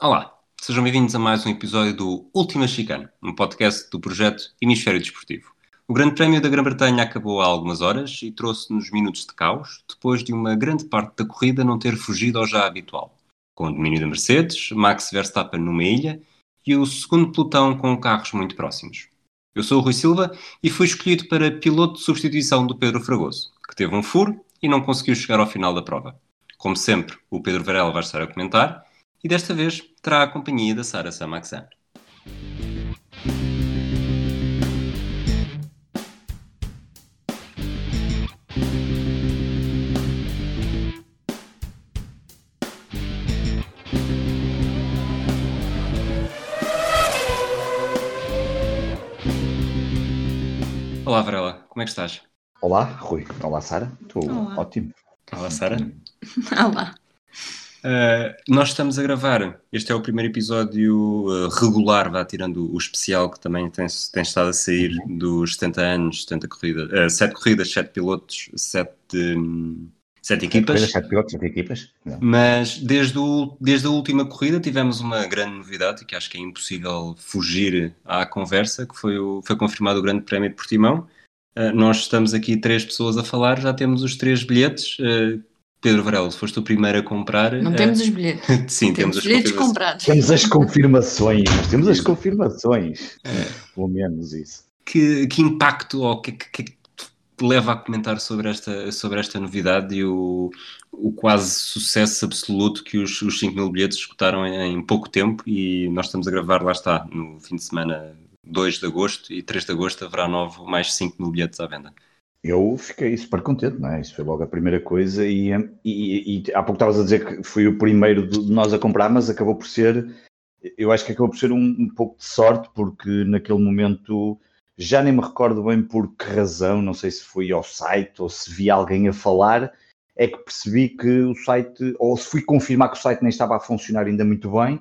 Olá, sejam bem-vindos a mais um episódio do Última Chicana, um podcast do projeto Hemisfério Desportivo. O Grande Prémio da Grã-Bretanha acabou há algumas horas e trouxe-nos minutos de caos, depois de uma grande parte da corrida não ter fugido ao já habitual. Com o domínio da Mercedes, Max Verstappen numa ilha e o segundo pelotão com carros muito próximos. Eu sou o Rui Silva e fui escolhido para piloto de substituição do Pedro Fragoso, que teve um furo e não conseguiu chegar ao final da prova. Como sempre, o Pedro Varela vai estar a comentar e desta vez terá a companhia da Sara Samaxan. Olá, Varela, como é que estás? Olá, Rui. Olá, Sara. Estou ótimo. Olá, Sara. Olá. Uh, nós estamos a gravar. Este é o primeiro episódio uh, regular, vá tirando o especial que também tem, tem estado a sair dos 70 anos, 70 corridas, uh, 7 corridas, 7 pilotos, 7, um, 7 equipas. Corridas, sete pilotos, sete equipas. Não. Mas desde, o, desde a última corrida tivemos uma grande novidade, que acho que é impossível fugir à conversa, que foi, o, foi confirmado o Grande Prémio de Portimão. Uh, nós estamos aqui três pessoas a falar, já temos os três bilhetes. Pedro Varela, se foste o primeiro a comprar. Não uh, temos os bilhetes. Sim, temos, temos, os as bilhetes confirmações. comprados. Temos as confirmações. Temos as confirmações. Pelo menos isso. Que, que impacto ou que, que, que te leva a comentar sobre esta, sobre esta novidade e o, o quase sucesso absoluto que os, os 5 mil bilhetes escutaram em, em pouco tempo e nós estamos a gravar, lá está, no fim de semana 2 de agosto e 3 de agosto haverá novo mais 5 mil bilhetes à venda. Eu fiquei super contente, não é? Isso foi logo a primeira coisa. E, e, e há pouco estavas a dizer que fui o primeiro de nós a comprar, mas acabou por ser. Eu acho que acabou por ser um, um pouco de sorte, porque naquele momento já nem me recordo bem por que razão, não sei se fui ao site ou se vi alguém a falar, é que percebi que o site, ou se fui confirmar que o site nem estava a funcionar ainda muito bem,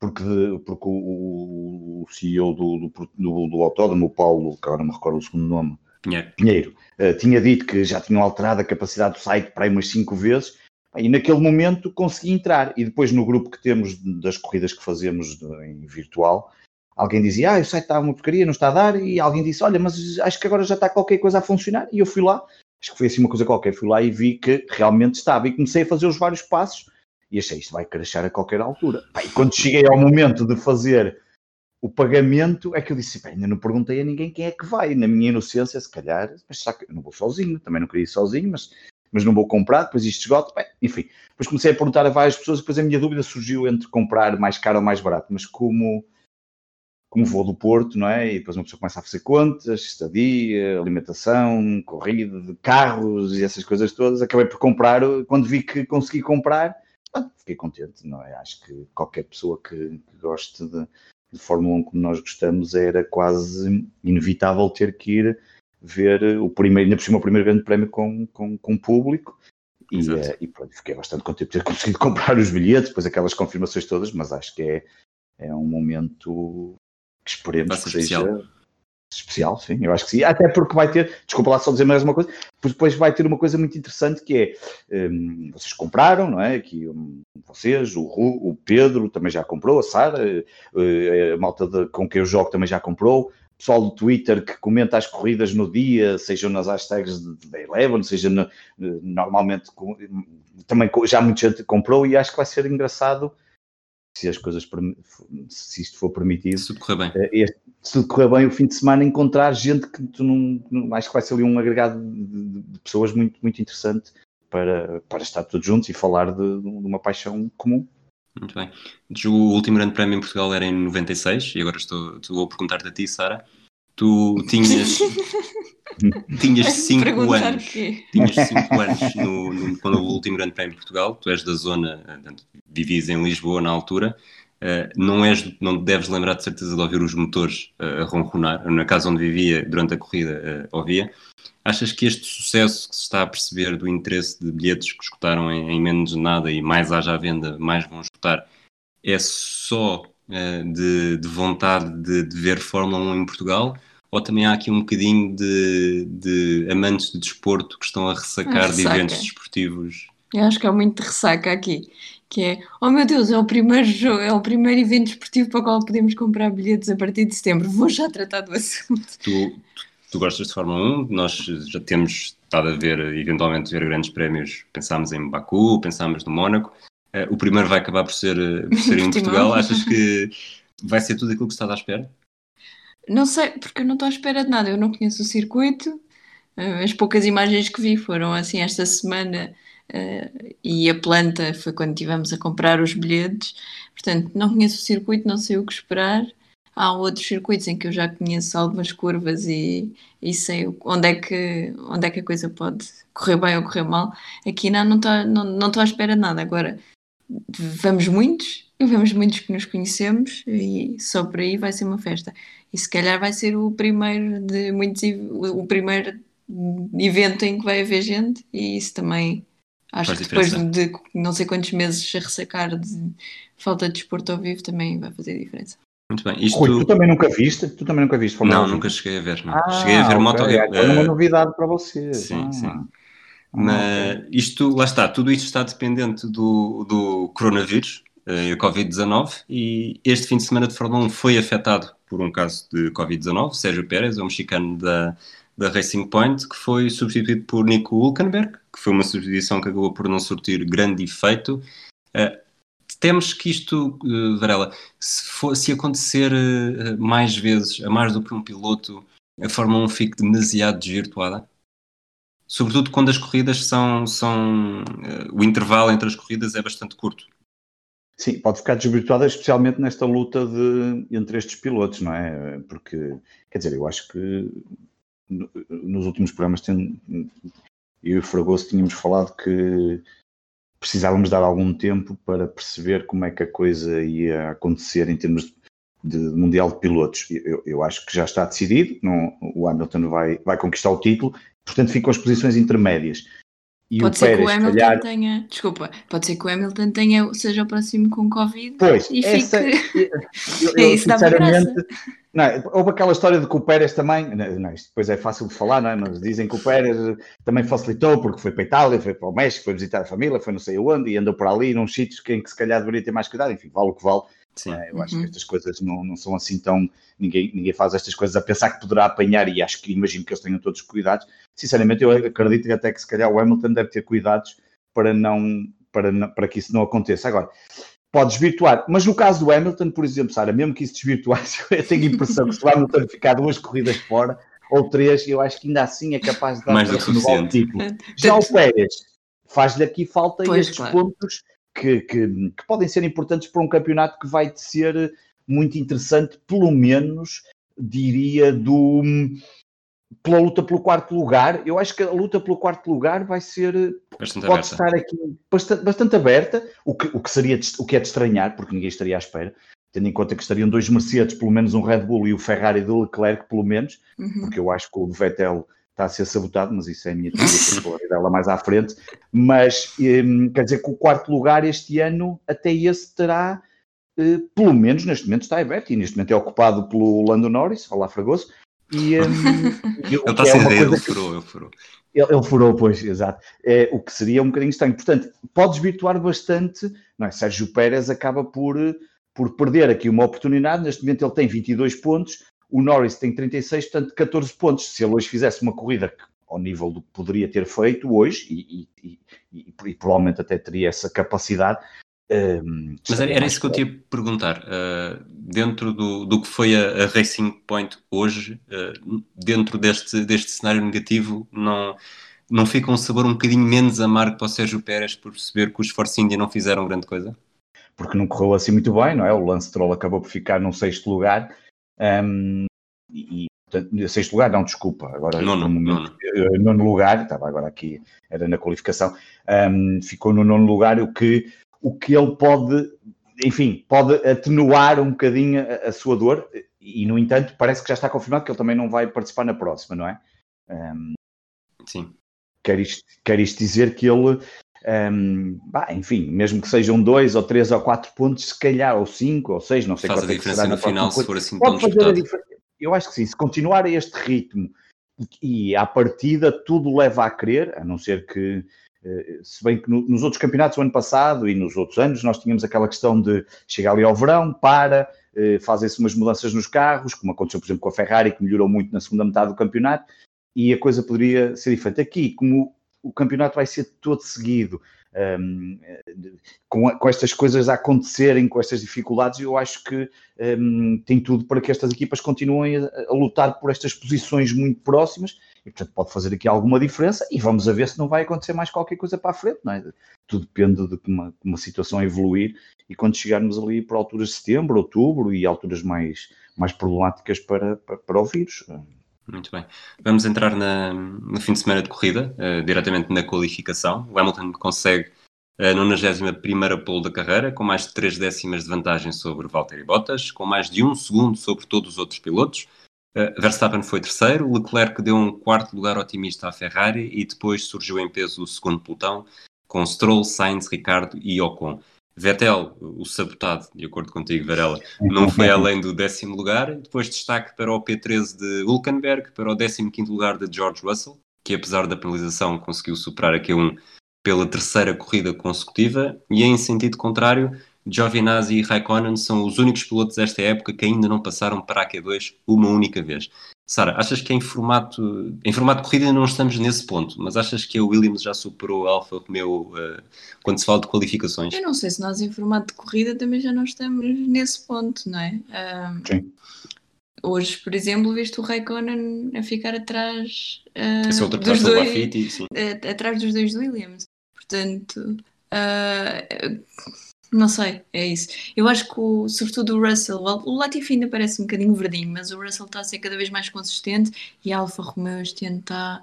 porque, porque o, o CEO do, do, do, do autódromo, o Paulo, que agora não me recordo o segundo nome, Pinheiro. Pinheiro, uh, tinha dito que já tinham alterado a capacidade do site para aí umas cinco vezes, e naquele momento consegui entrar. E depois no grupo que temos das corridas que fazemos em virtual, alguém dizia, ah, o site está uma porcaria, não está a dar, e alguém disse, olha, mas acho que agora já está qualquer coisa a funcionar, e eu fui lá, acho que foi assim uma coisa qualquer, fui lá e vi que realmente estava, e comecei a fazer os vários passos, e achei, isto vai crashar a qualquer altura. E quando cheguei ao momento de fazer o pagamento, é que eu disse, "Pá, ainda não perguntei a ninguém quem é que vai, na minha inocência, se calhar, mas será que eu não vou sozinho, também não queria ir sozinho, mas, mas não vou comprar, depois isto esgota, Bem, enfim. Depois comecei a perguntar a várias pessoas, depois a minha dúvida surgiu entre comprar mais caro ou mais barato, mas como como vou do Porto, não é? E depois uma pessoa começa a fazer contas, estadia, alimentação, corrida de carros e essas coisas todas. Acabei por comprar, quando vi que consegui comprar, fiquei contente, não é? Acho que qualquer pessoa que, que goste de, de Fórmula 1 como nós gostamos era quase inevitável ter que ir ver o primeiro, ainda por cima o primeiro grande prémio com, com, com público. E, eh, e pronto, fiquei bastante contente de ter conseguido comprar os bilhetes, depois aquelas confirmações todas, mas acho que é, é um momento que esperemos que seja especial. Especial, sim, eu acho que sim. Até porque vai ter, desculpa lá só dizer mais uma coisa, depois vai ter uma coisa muito interessante que é, hum, vocês compraram, não é? Aqui hum, vocês, o, Ru, o Pedro também já comprou, a Sara, eh, a malta de- com quem eu jogo também já comprou, o pessoal do Twitter que comenta as corridas no dia, sejam nas hashtags da Eleven, seja na- eh, normalmente com- também co- já muita gente comprou e acho que vai ser engraçado se as coisas, se isto for permitido, Se tudo correr bem. eh, este- se tudo correr bem o fim de semana, encontrar gente que tu não, não- acho que vai ser ali um agregado de, de- de pessoas muito, muito interessante para, para estar todos juntos e falar de, de uma paixão comum. Muito bem. O último grande prémio em Portugal era em 96 e agora estou, estou a perguntar-te a ti, Sara. Tu tinhas, tinhas 5 Perguntar anos. quê? Tinhas 5 anos no, no- quando houve o último grande prémio em Portugal. Tu és da zona, vivias em Lisboa na altura. Eh, não, és, não deves lembrar de certeza de ouvir os motores eh, a ronronar. Na casa onde vivia, durante a corrida, eh, ouvia. Achas que este sucesso que se está a perceber do interesse de bilhetes que escutaram em, em menos de nada e mais haja à venda, mais vão escutar, é só de, de vontade de, de ver Fórmula 1 em Portugal? Ou também há aqui um bocadinho de, de amantes de desporto que estão a ressacar de ressaca. eventos desportivos? Eu acho que há muito de ressaca aqui. que é, oh meu Deus, é o primeiro jogo, é o primeiro evento esportivo para o qual podemos comprar bilhetes a partir de setembro. Vou já tratar do assunto. Tu, tu, gostas de Fórmula 1, nós já temos estado a ver, eventualmente, ver grandes prémios. Pensámos em Baku, pensámos no Mónaco. Uh, o primeiro vai acabar por ser, uh, por ser em Portugal. Achas que vai ser tudo aquilo que estás à espera? Não sei, porque eu não estou à espera de nada. Eu não conheço o circuito. Uh, as poucas imagens que vi foram assim esta semana Uh, e a planta foi quando tivemos a comprar os bilhetes. Portanto, não conheço o circuito, não sei o que esperar. Há outros circuitos em que eu já conheço algumas curvas e, e sei onde é, que, onde é que a coisa pode correr bem ou correr mal. Aqui não estou não, não, não à espera de nada. Agora, vamos muitos, vamos muitos que nos conhecemos e só por aí vai ser uma festa. E se calhar vai ser o primeiro de muitos, o primeiro evento em que vai haver gente e isso também Acho que depois de não sei quantos meses a ressacar de falta de desporto ao vivo também vai fazer diferença. Muito bem. Isto... Rui, tu também nunca viste? Tu também nunca viste? Não, nunca cheguei a ver. Não. Ah, cheguei a ver okay. MotoGP. É uma novidade para você. Sim, ah. sim. Mas isto, lá está, tudo isto está dependente do, do coronavírus, eh, a Covid-19, e este fim de semana de Fórmula 1 foi afetado por um caso de Covid-19. Sérgio Pérez, é um mexicano da, da Racing Point, que foi substituído por Nico Hulkenberg, que foi uma substituição que acabou por não surtir grande efeito. Uh, temos que isto, uh, Varela, se, for, se acontecer uh, mais vezes, a mais do que um piloto, a Fórmula 1 fique demasiado desvirtuada? Sobretudo quando as corridas são. são o intervalo entre as corridas é bastante curto. Sim, pode ficar desvirtuada, especialmente nesta luta de, entre estes pilotos, não é? Porque, quer dizer, eu acho que nos últimos programas tem, eu e o Fragoso tínhamos falado que precisávamos dar algum tempo para perceber como é que a coisa ia acontecer em termos de, de Mundial de Pilotos. Eu, eu, acho que já está decidido, não, o Hamilton vai, vai conquistar o título, portanto ficam as posições intermédias. E pode ser Pérez, que o Hamilton calhar... tenha, desculpa, pode ser que o Hamilton tenha, seja o próximo com Covid pois, e essa, fique. Eu, eu, eu sinceramente, não, houve aquela história de que o Pérez também, não, isto depois é fácil de falar, não é? mas dizem que o Pérez também facilitou porque foi para a Itália, foi para o México, foi visitar a família, foi não sei onde e andou por ali num sítios em que se calhar deveria ter mais cuidado, enfim, vale o que vale. Sim. É, eu uhum. acho que uhum. estas coisas não, não são assim tão. Ninguém, ninguém faz estas coisas a pensar que poderá apanhar, e acho que imagino que eles tenham todos os cuidados. Sinceramente, eu acredito que até que se calhar o Hamilton deve ter cuidados para, não, para, não, para que isso não aconteça. Agora, pode desvirtuar, mas no caso do Hamilton, por exemplo, Sara, mesmo que isso desvirtuasse, eu tenho a impressão que se o Hamilton ficar duas corridas fora ou três, eu acho que ainda assim é capaz de dar mais do que o título. Já o Pérez faz-lhe aqui falta pois, estes claro. pontos que, que, que, podem ser importantes para um campeonato que vai ser muito interessante, pelo menos, diria, do pela luta pelo quarto lugar. Eu acho que a luta pelo quarto lugar vai ser bastante pode aberta. estar aqui bastante, bastante, aberta, o que, o que seria o que é de estranhar, porque ninguém estaria à espera, tendo em conta que estariam dois Mercedes, pelo menos um Red Bull e o Ferrari do Leclerc, pelo menos, uhum. porque eu acho que o Vettel está a ser sabotado, mas isso é a minha teoria, que falar dela mais à frente. Mas um, quer dizer que o quarto lugar este ano, até esse terá, uh, pelo menos neste momento está aberto, e neste momento é ocupado pelo Lando Norris, olá Fragoso. E, um, ele está sem é ele furou, ele furou. Ele, ele, furou, pois, exato. É, o que seria um bocadinho estranho. Portanto, pode desvirtuar bastante, não é? Sérgio Pérez acaba por, por perder aqui uma oportunidade. Neste momento ele tem 22 pontos, o Norris tem 36, portanto 14 pontos. Se ele hoje fizesse uma corrida ao nível do que poderia ter feito hoje, e, e, e, e provavelmente até teria essa capacidade. Um, Mas era, era isso que eu ia perguntar. Uh, dentro do, do que foi a, a Racing Point hoje, uh, dentro deste, deste cenário negativo, não, não fica um sabor um bocadinho menos amargo para o Sérgio Pérez por perceber que os Force India não fizeram grande coisa? Porque não correu assim muito bem, não é? O Lance Troll acabou por ficar num sexto lugar um, e, portanto, sexto lugar, não, desculpa, agora nono, no nono. Nono lugar, estava agora aqui, era na qualificação, um, ficou no nono lugar, o que, o que ele pode, enfim, pode atenuar um bocadinho a, a, sua dor, e no entanto parece que já está confirmado que ele também não vai participar na próxima, não é? Um, Sim. Quer isto, quer isto dizer que ele um, bah, enfim, mesmo que sejam dois ou três ou quatro pontos, se calhar, ou cinco ou seis, não sei Faz quanto a diferença é no final, se for assim tão disputado. Eu acho que sim, se continuar a este ritmo e à partida tudo leva a crer, a não ser que eh, se bem que nos outros campeonatos, o ano passado e nos outros anos, nós tínhamos aquela questão de chegar ali ao verão, para, eh, fazem-se umas mudanças nos carros, como aconteceu, por exemplo, com a Ferrari, que melhorou muito na segunda metade do campeonato, e a coisa poderia ser diferente. Aqui, como o campeonato vai ser todo seguido, um, com, com, estas coisas a acontecerem, com estas dificuldades, eu acho que um, tem tudo para que estas equipas continuem a, a, lutar por estas posições muito próximas e, portanto, pode fazer aqui alguma diferença e vamos a ver se não vai acontecer mais qualquer coisa para a frente, não é? Tudo depende de como uma situação evoluir e quando chegarmos ali para alturas de setembro, outubro e alturas mais, mais problemáticas para, para, para o vírus. Muito bem. Vamos entrar na, no fim de semana de corrida, uh, diretamente na qualificação. O Hamilton consegue a 91 pole da carreira, com mais de 3 décimas de vantagem sobre Valtteri Bottas, com mais de 1 segundo sobre todos os outros pilotos. Uh, Verstappen foi terceiro, Leclerc deu um quarto lugar otimista à Ferrari e depois surgiu em peso o segundo pelotão, com Stroll, Sainz, Ricardo e Ocon. Vettel, o sabotado, de acordo contigo, Varela, não foi além do décimo lugar. Depois destaque para o P13 de Hulkenberg, para o 15 lugar de George Russell, que apesar da penalização conseguiu superar a Q1 pela terceira corrida consecutiva. E em sentido contrário, Giovinazzi e Raikkonen são os únicos pilotos desta época que ainda não passaram para a Q2 uma única vez. Sara, achas que em formato, em formato de corrida não estamos nesse ponto, mas achas que a Williams já superou a Alfa Romeo uh, quando se fala de qualificações? Eu não sei se nós em formato de corrida também já não estamos nesse ponto, não é? Sim. Hoje, por exemplo, viste o Raikkonen a ficar atrás uh, Essa outra dos dois, Lafitte, sim. Uh, atrás dos dois Williams. Portanto, uh, não sei, é isso. Eu acho que, o, sobretudo, o Russell, o Latifi ainda parece um bocadinho verdinho, mas o Russell está a ser cada vez mais consistente e a Alfa Romeo este ano está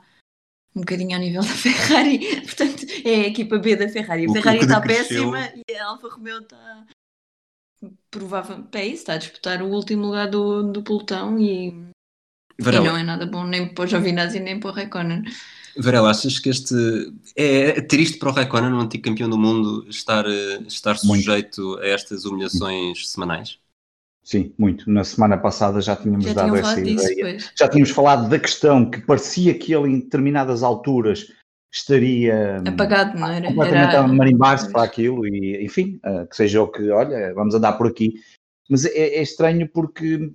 um bocadinho ao nível da Ferrari. Portanto, é a equipa B da Ferrari. A Ferrari está péssima e a Alfa Romeo está provável. É isso, está a disputar o último lugar do, do pelotão e, e não é nada bom nem para o Giovinazzi nem para o Raikkonen. Varela, achas que este é triste para o Raikkonen, o antigo campeão do mundo, estar, eh, estar sujeito a estas humilhações semanais? Sim, muito. Na semana passada já tínhamos já dado essa disso, ideia. Pois. Já tínhamos falado da questão que parecia que ele em determinadas alturas estaria apagado, não era? Completamente era... a marimbar-se para aquilo e, enfim, uh, que seja o que, olha, vamos andar por aqui. Mas é, é estranho porque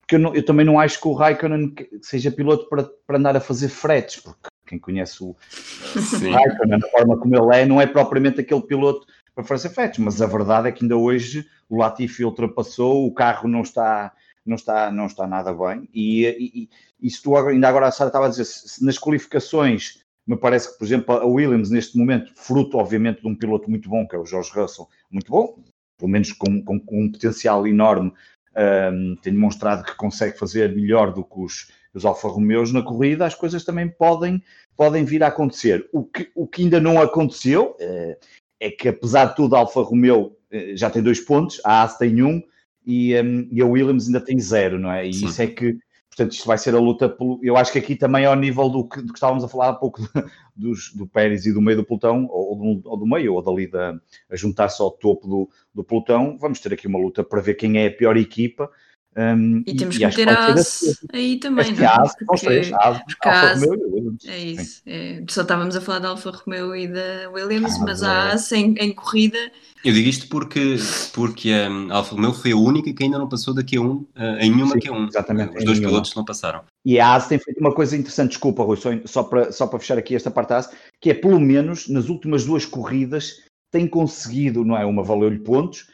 porque eu, não, eu, também não acho que o Raikkonen seja piloto para, para andar a fazer fretes, porque quem conhece o, o Raikkonen, a forma como ele é, não é propriamente aquele piloto para fazer fretes, mas a verdade é que ainda hoje o Latifi ultrapassou, o carro não está, não está, não está nada bem, e, e, e se tu ainda agora a Sara estava a dizer, se, nas qualificações me parece que, por exemplo, a Williams neste momento, fruto obviamente de um piloto muito bom, que é o George Russell, muito bom, pelo menos com, com, com um potencial enorme, um, tem demonstrado que consegue fazer melhor do que os, os Alfa Romeos na corrida, as coisas também podem, podem vir a acontecer. O que, o que ainda não aconteceu é, é que, apesar de tudo, a Alfa Romeo eh, já tem dois pontos, a Haas tem um e, um, e a Williams ainda tem zero, não é? E Sim. isso é que, portanto, isto vai ser a luta pelo. Eu acho que aqui também é ao nível do que, do que estávamos a falar há pouco dos, do Pérez e do meio do pelotão, ou, do, ou do meio, ou dali da, a juntar-se ao topo do, do pelotão. Vamos ter aqui uma luta para ver quem é a pior equipa um, e, temos e, que meter a AS aí também, não é? Porque, três, AS, Alfa Romeo e Williams. É isso. É, só estávamos a falar da Alfa Romeo e da Williams, ah, mas a AS em, em, corrida. Eu digo isto porque, porque a Alfa Romeo foi a única que ainda não passou da Q1 uh, em nenhuma Sim, Q1. Exatamente. Os dois pilotos não passaram. E a AS tem feito uma coisa interessante, desculpa, Rui, só, só, para, só para fechar aqui esta parte da AS, que é pelo menos nas últimas duas corridas tem conseguido, não é? Uma valeu-lhe pontos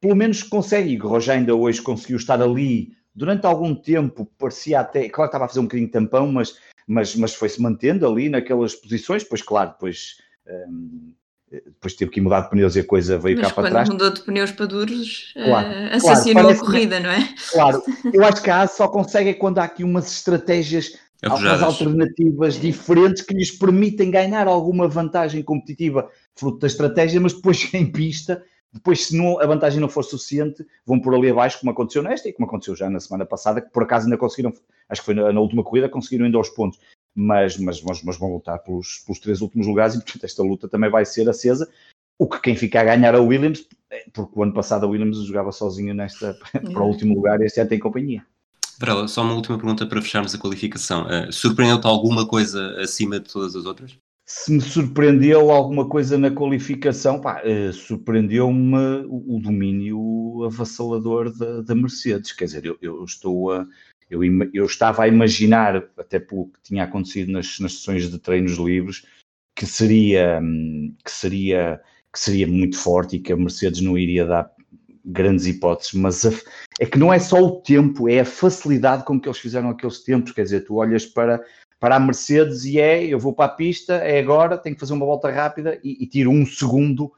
pelo menos consegue. O Roger ainda hoje conseguiu estar ali durante algum tempo, parecia até, claro que estava a fazer um bocadinho de tampão, mas, mas, mas foi-se mantendo ali naquelas posições, depois, claro, depois, um, depois teve que mudar de pneus e a coisa veio mas cá para trás. quando mudou de pneus para duros, claro, uh, assassinou claro, a corrida, não é? Claro, eu acho que a AS só consegue é quando há aqui umas estratégias algumas alternativas diferentes que lhes permitem ganhar alguma vantagem competitiva fruto da estratégia, mas depois em pista depois, se não, a vantagem não for suficiente, vão por ali abaixo, como aconteceu nesta e como aconteceu já na semana passada, que por acaso ainda conseguiram, acho que foi na, na última corrida, conseguiram ainda aos pontos, mas, mas, mas, mas, vão lutar pelos, pelos três últimos lugares e, portanto, esta luta também vai ser acesa. O que quem fica a ganhar é o Williams, é, porque o ano passado a Williams jogava sozinho nesta, para o último lugar e este ano tem companhia. Varela, só uma última pergunta para fecharmos a qualificação. Uh, Surpreendeu-te alguma coisa acima de todas as outras? Se me surpreendeu alguma coisa na qualificação, uh, surpreendeu-me o, o, domínio avassalador da, da, Mercedes. Quer dizer, eu, eu estou a. Eu, eu, estava a imaginar, até pelo que tinha acontecido nas, nas sessões de treinos livres, que seria, hum, que seria que seria muito forte e que a Mercedes não iria dar grandes hipóteses, mas a, é que não é só o tempo, é a facilidade com que eles fizeram aqueles tempos, quer dizer, tu olhas para, para a Mercedes e é, eu vou para a pista, é agora, tenho que fazer uma volta rápida e, e tiro um segundo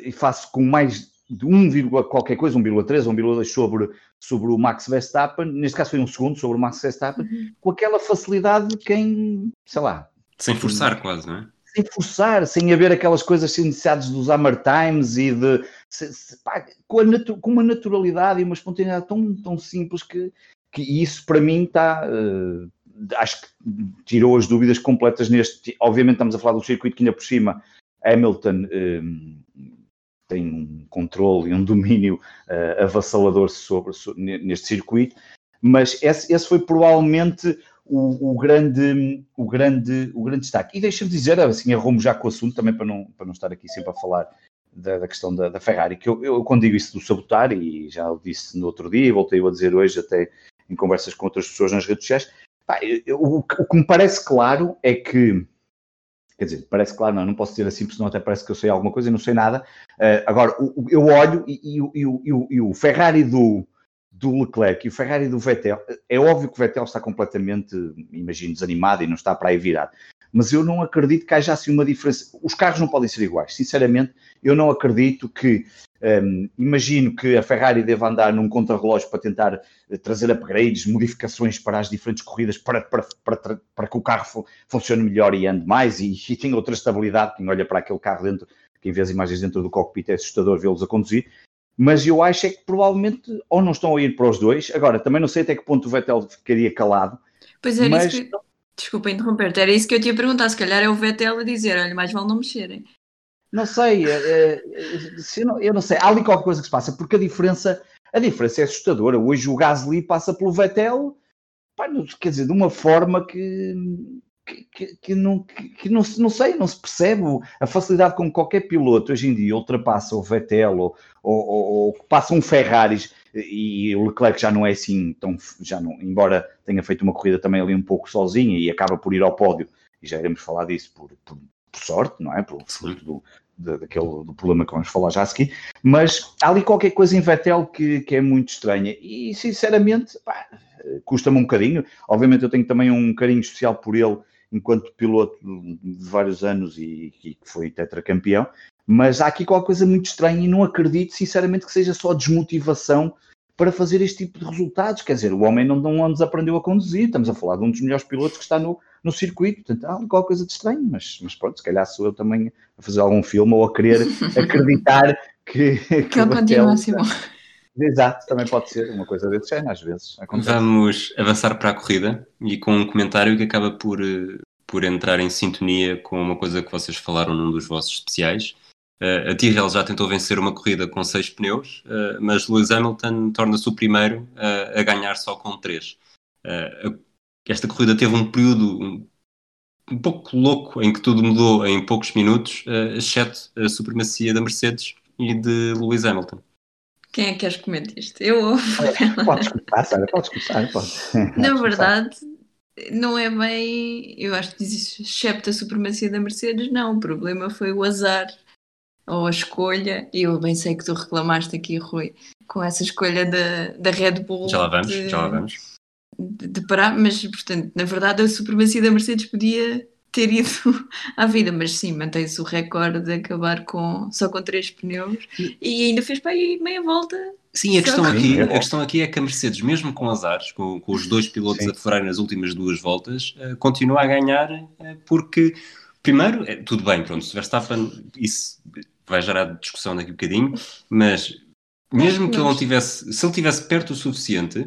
e faço com mais de 1, qualquer coisa, 1,3, 1,2 sobre, sobre o Max Verstappen, neste caso foi um segundo sobre o Max Verstappen, uhum. com aquela facilidade de quem, sei lá. Sem forçar quase, não é? sem forçar, sem haver aquelas coisas necessidades dos Hammer Times e de se, se, pá, com, com, uma naturalidade e uma espontaneidade tão, tão simples que, que isso para mim está. Uh, acho que tirou as dúvidas completas neste. Obviamente, estamos a falar do circuito que ainda por cima Hamilton uh, tem um controle e um domínio uh, avassalador sobre, sobre, neste circuito, mas esse, esse foi provavelmente o, o, grande, o, grande, o grande destaque. E deixa-me dizer, assim, arrumo já com o assunto, também para não, para não estar aqui sempre a falar da, da questão da, da, Ferrari, que eu, eu, quando digo isso do sabotar, e já o disse no outro dia, e voltei a dizer hoje até em conversas com outras pessoas nas redes sociais, pá, eu, o, o, que me parece claro é que, quer dizer, parece claro, não, não posso dizer assim, porque senão até parece que eu sei alguma coisa e não sei nada. Uh, agora, eu olho e, e, e, o Ferrari do, do Leclerc e o Ferrari do Vettel, é óbvio que o Vettel está completamente, imagino, desanimado e não está para aí virar. Mas eu não acredito que haja assim uma diferença. Os carros não podem ser iguais. Sinceramente, eu não acredito que. Um, imagino que a Ferrari deva andar num contrarrelógio para tentar eh, trazer upgrades, modificações para as diferentes corridas, para, para, para, para que o carro funcione melhor e ande mais e, e tenha outra estabilidade. Quem olha para aquele carro dentro, quem vê as imagens dentro do cockpit é assustador vê-los a conduzir mas eu acho é que provavelmente ou não estão a ir para os dois. Agora, também não sei até que ponto o Vettel ficaria calado. Pois era mas... isso que. Desculpa interromper-te, era isso que eu tinha perguntado. Se calhar é o Vettel a dizer: olha, mais vale não mexerem. Não sei, é, eu, não, eu não sei. Há ali qualquer coisa que se passa, porque a diferença, a diferença é assustadora. Hoje o Gasly passa pelo Vettel, pá, quer dizer, de uma forma que que, que, não, que, que não, não sei, não se percebe a facilidade com qualquer piloto hoje em dia ultrapassa o Vettel ou, ou, ou, passa um Ferrari e o Leclerc já não é assim tão, já não, embora tenha feito uma corrida também ali um pouco sozinha e acaba por ir ao pódio, e já iremos falar disso por, por, por sorte, não é? Por fruto do, do, daquele, do problema que vamos falar já a seguir, mas há ali qualquer coisa em Vettel que, que é muito estranha e sinceramente custa-me um bocadinho, obviamente eu tenho também um carinho especial por ele enquanto piloto de vários anos e, que foi tetracampeão, mas há aqui qualquer coisa muito estranha e não acredito, sinceramente, que seja só desmotivação para fazer este tipo de resultados. Quer dizer, o homem não, não desaprendeu a conduzir, estamos a falar de um dos melhores pilotos que está no, no circuito, portanto, há qualquer coisa de estranho, mas, mas pronto, se calhar sou eu também a fazer algum filme ou a querer acreditar que, que, que ele continua assim bom. Exato, também pode ser uma coisa desse género, às vezes. Acontece. Vamos avançar para a corrida e com um comentário que acaba por, eh, por entrar em sintonia com uma coisa que vocês falaram num dos vossos especiais. Uh, a Tyrrell já tentou vencer uma corrida com seis pneus, uh, mas Lewis Hamilton torna-se o primeiro uh, a ganhar só com três. esta corrida teve um período um, um, pouco louco em que tudo mudou em poucos minutos, exceto a supremacia da Mercedes e de Lewis Hamilton. Quem é que queres que comente isto? Eu ou Podes começar, Sara, podes começar, pode. Na verdade, não é bem. Eu acho que diz excepto a supremacia da Mercedes, não. O problema foi o azar ou a escolha. E eu bem sei que tu reclamaste aqui, Rui, com essa escolha da, da Red Bull. Já lá vamos, de, já lá vamos. De, de parar, mas portanto, na verdade, a supremacia da Mercedes podia ter ido à vida, mas sim, mantém-se o recorde de acabar com, só com três pneus e ainda fez para aí meia volta. Sim, a questão, aqui, a questão aqui é que a Mercedes, mesmo com azares, com, com os dois pilotos sim. a ferrarem nas últimas duas voltas, uh, continua a ganhar uh, porque, primeiro, é, tudo bem, pronto, se Verstappen, isso vai gerar discussão daqui a um bocadinho, mas mesmo que ele não tivesse, se ele tivesse perto o suficiente,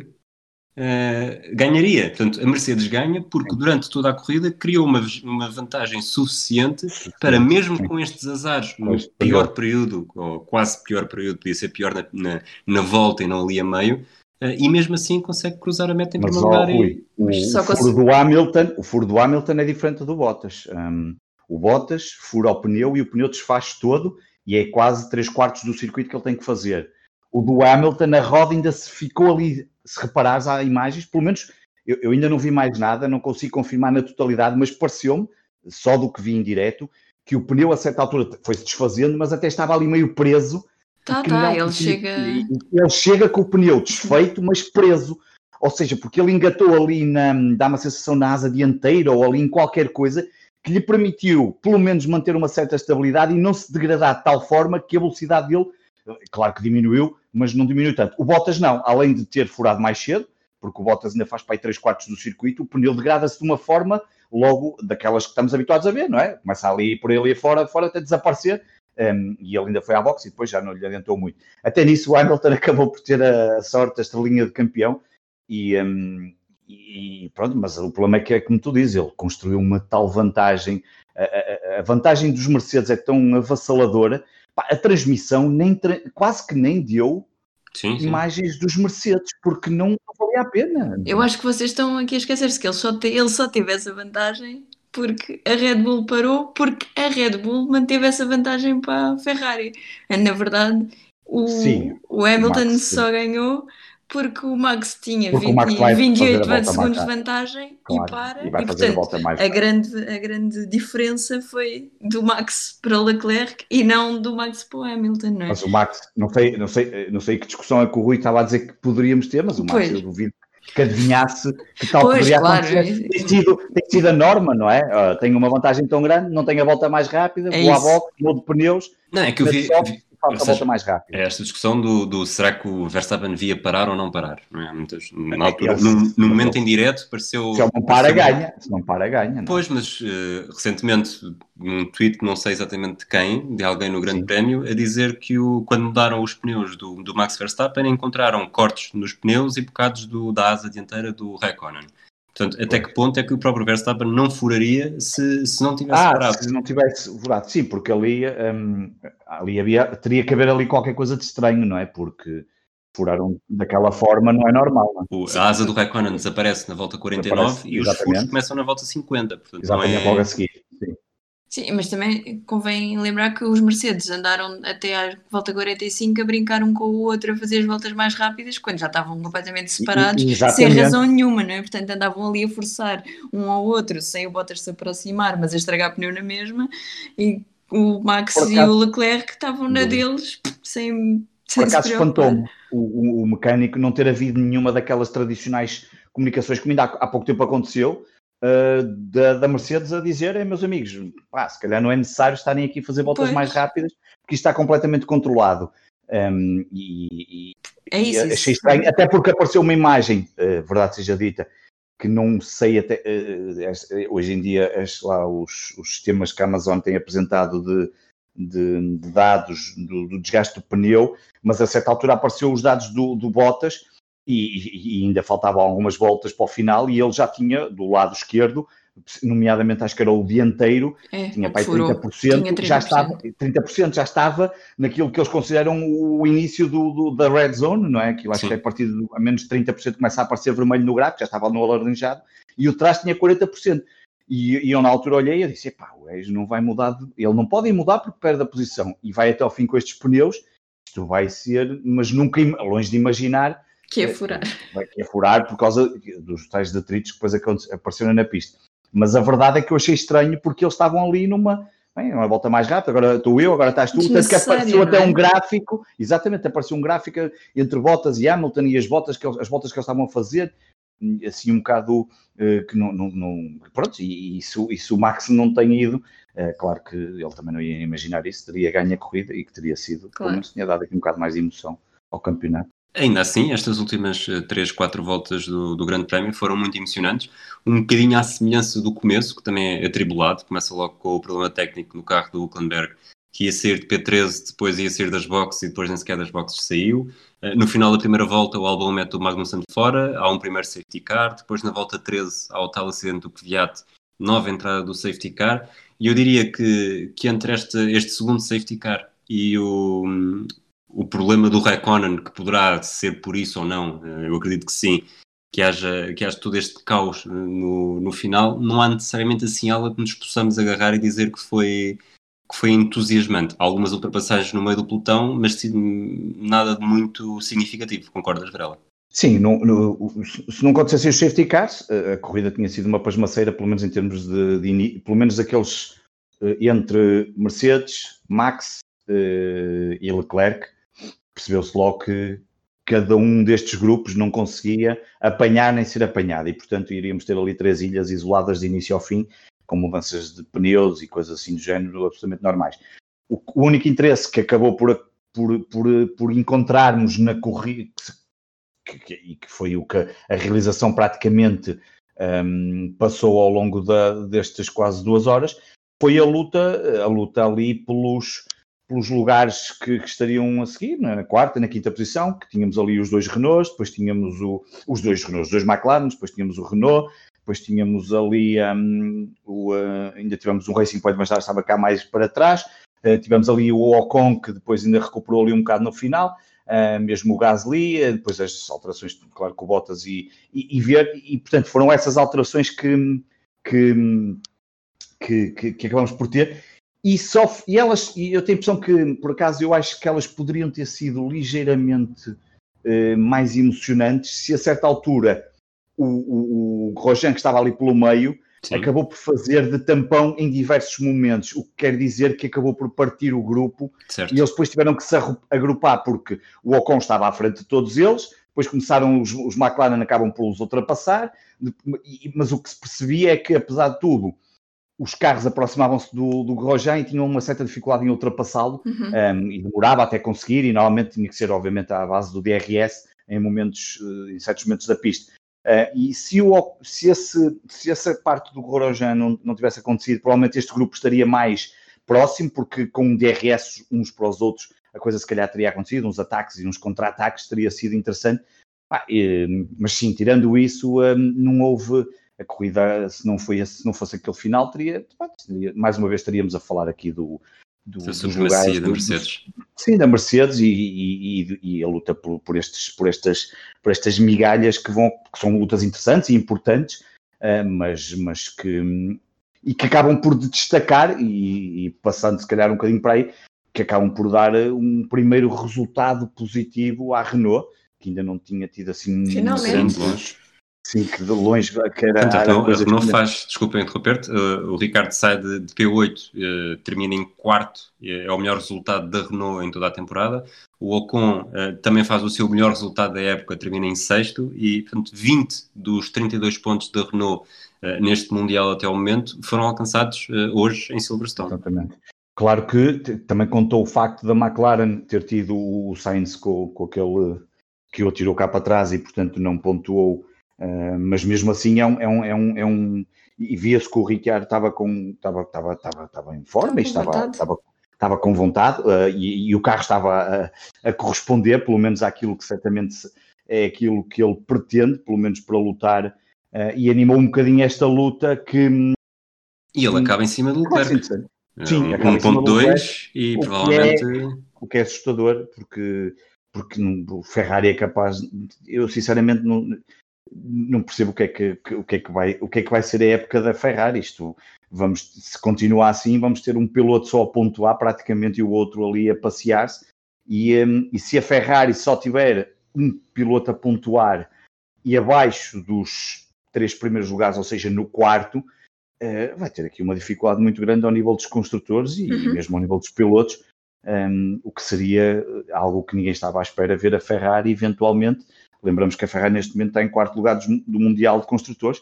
uh, ganharia. Portanto, a Mercedes ganha porque durante toda a corrida criou uma, uma vantagem suficiente para, mesmo com estes azares, no pior período, ou quase pior período, podia ser pior na, na, na volta e não ali a meio, Uh, e mesmo assim consegue cruzar a meta em primeiro lugar. Rui, e... o, o, furo do Hamilton, o furo do Hamilton é diferente do Bottas. Um, O Bottas fura o pneu e o pneu desfaz todo e é quase 3 quartos do circuito que ele tem que fazer. O do Hamilton, a roda ainda se ficou ali, se reparares há imagens, pelo menos eu, eu ainda não vi mais nada, não consigo confirmar na totalidade, mas pareceu-me, só do que vi em direto, que o pneu a certa altura foi-se desfazendo, mas até estava ali meio preso. Tá, tá, ele chega... Ele chega com o pneu desfeito, mas preso. Ou seja, porque ele engatou ali, na, dá uma sensação na asa dianteira ou ali em qualquer coisa que lhe permitiu, pelo menos, manter uma certa estabilidade e não se degradar de tal forma que a velocidade dele, claro que diminuiu, mas não diminuiu tanto. O Bottas não, além de ter furado mais cedo, porque o Bottas ainda faz para aí 3 quartos do circuito, o pneu degrada-se de uma forma logo daquelas que estamos habituados a ver, não é? Começa ali por ele e fora, fora até desaparecer, um, e ele ainda foi à boxe e depois já não lhe adiantou muito. Até nisso o Hamilton acabou por ter a sorte, a estrelinha de campeão, e, um, e pronto, mas o problema é que é como tu dizes, ele construiu uma tal vantagem, a, a, a vantagem dos Mercedes é tão avassaladora, a transmissão nem, quase que nem deu sim, sim. imagens dos Mercedes, porque não valia a pena. Eu acho que vocês estão aqui a esquecer-se que ele só, te, ele só teve essa vantagem porque a Red Bull parou, porque a Red Bull manteve essa vantagem para a Ferrari. Na verdade, o, sim, o Hamilton Max, só ganhou porque o Max tinha porque 20, Max 28 segundos de vantagem claro, e para. E, e portanto, a, a, grande, a grande diferença foi do Max para o Leclerc e não do Max para o Hamilton, não é? Mas o Max, não sei, não sei, não sei que discussão é que o Rui estava a dizer que poderíamos ter, mas o Max, pois. eu duvido que adivinhasse que tal pois, poderia claro. acontecer. Tem sido, tem sido a norma, não é? Uh, tenho uma vantagem tão grande, não tenho a volta mais rápida, é vou isso. à volta, mudo de pneus. Não, é que eu vi, só, vi falta seja, volta mais rápida. É esta discussão do, do, será que o Verstappen devia parar ou não parar? Não é? Muitas, na altura, no, no momento em direto, pareceu. Se ele não para, ganha. Se não para, ganha. Não. Pois, mas uh, recentemente, num tweet, não sei exatamente de quem, de alguém no Grande Sim. Prémio, a dizer que o, quando mudaram os pneus do, do Max Verstappen, encontraram cortes nos pneus e bocados do, da asa dianteira do Raikkonen. Portanto, até que ponto é que o próprio Verstappen não furaria se, se não tivesse ah, furado? se não tivesse furado, sim, porque ali, um, ali havia, teria que haver ali qualquer coisa de estranho, não é? Porque furaram daquela forma não é normal. Não é? a asa do Raikkonen desaparece na volta 49 desaparece, e os furos começam na volta 50. Portanto, exatamente, é... logo a seguir. Sim. Mas também convém lembrar que os Mercedes andaram até à volta 45 a brincar um com o outro, a fazer as voltas mais rápidas, quando já estavam completamente separados, Exatamente. sem razão nenhuma, não é? Portanto, andavam ali a forçar um ao outro, sem o Bottas se aproximar, mas a estragar pneu na mesma, e o Max e o Leclerc estavam na deles, sem. sem Por acaso espantou-me o, o, o mecânico não ter havido nenhuma daquelas tradicionais comunicações, como ainda há, há pouco tempo aconteceu, uh, da, da, Mercedes a dizer, meus amigos, pá, se calhar não é necessário estarem aqui a fazer voltas pois. mais rápidas, porque isto está completamente controlado. Um, e, e, é isso, achei isso. estranho, até porque apareceu uma imagem, uh, verdade seja dita, que não sei até uh, hoje em dia as, lá, os, os, sistemas que a Amazon tem apresentado de, de, de dados do, do, desgaste do pneu, mas a certa altura apareceu os dados do, do Bottas e, e, ainda faltavam algumas voltas para o final e ele já tinha do lado esquerdo, nomeadamente acho que era o dianteiro, é, tinha para 30%, tinha 30%, já estava 30% já estava naquilo que eles consideram o início do, do da red zone, não é? Que eu acho Sim. que é a partir de a menos de 30% começa a aparecer vermelho no gráfico, já estava no alaranjado, e o trás tinha 40%. E, e eu na altura olhei e disse, pá, o Ejo não vai mudar, de... ele não pode mudar porque perde a posição e vai até ao fim com estes pneus, isto vai ser, mas nunca, longe de imaginar que é furar. Que é furar por causa dos tais detritos que depois apareceram na pista. Mas a verdade é que eu achei estranho porque eles estavam ali numa, bem, uma volta mais rápida, agora estou eu, agora estás tu, tanto que apareceu até é? um gráfico, exatamente, apareceu um gráfico entre Bottas e Hamilton e as voltas que, as voltas que eles estavam a fazer, assim um bocado uh, que não, não, não, pronto, e, e, se, e se o Max não tem ido, é claro que ele também não ia imaginar isso, teria ganho a corrida e que teria sido, claro. pelo menos tinha dado aqui um bocado mais de emoção ao campeonato. Ainda assim, estas últimas 3, eh, 4 voltas do, do, Grande Prémio foram muito emocionantes, um bocadinho à semelhança do começo, que também é atribulado, começa logo com o problema técnico no carro do Huckenberg, que ia sair de P13, depois ia sair das boxes e depois nem sequer das boxes saiu. Eh, no final da primeira volta, o Albon mete o Magnussen fora, há um primeiro safety car, depois na volta 13 há o tal acidente do Kvyat, nova entrada do safety car, e eu diria que, que entre este, este segundo safety car e o, o problema do Raikkonen, que poderá ser por isso ou não, eh, eu acredito que sim, que haja, que haja todo este caos no, no final, não há necessariamente assim algo que nos possamos agarrar e dizer que foi, que foi entusiasmante. Há algumas ultrapassagens no meio do pelotão, mas nada de muito significativo. Concordas, Varela? Sim, no, no, se não acontecessem os safety cars, a corrida tinha sido uma pasmaceira, pelo menos em termos de, de pelo menos aqueles eh, entre Mercedes, Max e Leclerc, percebeu-se logo que cada um destes grupos não conseguia apanhar nem ser apanhado e, portanto, iríamos ter ali três ilhas isoladas de início ao fim, com mudanças de pneus e coisas assim do género absolutamente normais. O, único interesse que acabou por, por, por, por encontrarmos na corrida, e que, que, foi o que a realização praticamente um, passou ao longo da, destas quase duas horas, foi a luta, a luta ali pelos, pelos lugares que, que estariam a seguir, na quarta, na quinta posição, que tínhamos ali os dois Renaults, depois tínhamos o, os dois Renaults, os dois McLaren, depois tínhamos o Renault, depois tínhamos ali, um, o, uh, ainda tivemos um Racing Point, mas já estava cá mais para trás, uh, tivemos ali o Ocon, que depois ainda recuperou ali um bocado no final, uh, mesmo o Gasly, depois as alterações, claro, com o Bottas e, e, e, ver, e portanto foram essas alterações que, que, que, que acabamos por ter. E, só, e elas, e eu tenho a impressão que, por acaso, eu acho que elas poderiam ter sido ligeiramente uh, mais emocionantes se a certa altura o, o, o Rojan, que estava ali pelo meio, Sim. acabou por fazer de tampão em diversos momentos, o que quer dizer que acabou por partir o grupo certo. e eles depois tiveram que se agrupar porque o Ocon estava à frente de todos eles, depois começaram os, os McLaren acabam por os ultrapassar, mas o que se percebia é que apesar de tudo os carros aproximavam-se do, do Grosjean e tinham uma certa dificuldade em ultrapassá-lo uhum. um, e demorava até conseguir e normalmente tinha que ser obviamente à base do DRS em momentos, eh, em certos momentos da pista. Uh, e se, o, se, esse, se, essa parte do Grosjean não, não tivesse acontecido, provavelmente este grupo estaria mais próximo, porque com um DRS uns para os outros, a coisa se calhar teria acontecido, uns ataques e uns contra-ataques, teria sido interessante. Ah, e, mas sim, tirando isso, um, não houve a corrida, se não, foi, se não fosse aquele final, teria, mais uma vez estaríamos a falar aqui do, do, dos lugares da Mercedes. sim, da Mercedes e, e, e, a luta por, por, estes, por, estas, por estas migalhas que vão, que são lutas interessantes e importantes, uh, mas, mas que e que acabam por destacar e, e, passando se calhar um bocadinho para aí, que acabam por dar um primeiro resultado positivo à Renault, que ainda não tinha tido assim Finalmente. Sim, que de longe que era. Portanto, então, a Renault faz, desculpa interromper-te, uh, o Ricardo sai de, de P8, uh, termina em quarto, é o melhor resultado da Renault em toda a temporada. O Ocon uh, também faz o seu melhor resultado da época, termina em sexto, e portanto 20 dos 32 pontos da Renault neste Mundial até ao momento foram alcançados hoje em Silverstone. Exatamente. Claro que também contou o facto da McLaren ter tido o Sainz com, com aquele que o tirou cá para trás e portanto não pontuou Uh, mas mesmo assim é um, é um, é um, é um e via-se que o Ricciardo estava com estava, estava, estava, estava em forma estava, estava, estava, estava com vontade uh, e, e, o carro estava a, a, corresponder pelo menos àquilo que certamente é aquilo que ele pretende, pelo menos para lutar uh, e animou um bocadinho esta luta que e ele acaba em cima do Leclerc. Sim, é, 1.2 e o provavelmente que é, o que é assustador porque porque o Ferrari é capaz eu sinceramente não não percebo o que é que, o que, é que, vai, o que, é que vai ser a época da Ferrari. Isto, vamos, se continuar assim, vamos ter um piloto só a pontuar praticamente e o outro ali a passear-se. E, um, e se a Ferrari só tiver um piloto a pontuar e abaixo dos três primeiros lugares, ou seja, no quarto, uh, vai ter aqui uma dificuldade muito grande ao nível dos construtores e uhum. mesmo ao nível dos pilotos, um, o que seria algo que ninguém estava à espera ver a Ferrari eventualmente Lembramos que a Ferrari neste momento está em quarto lugar do Mundial de Construtores,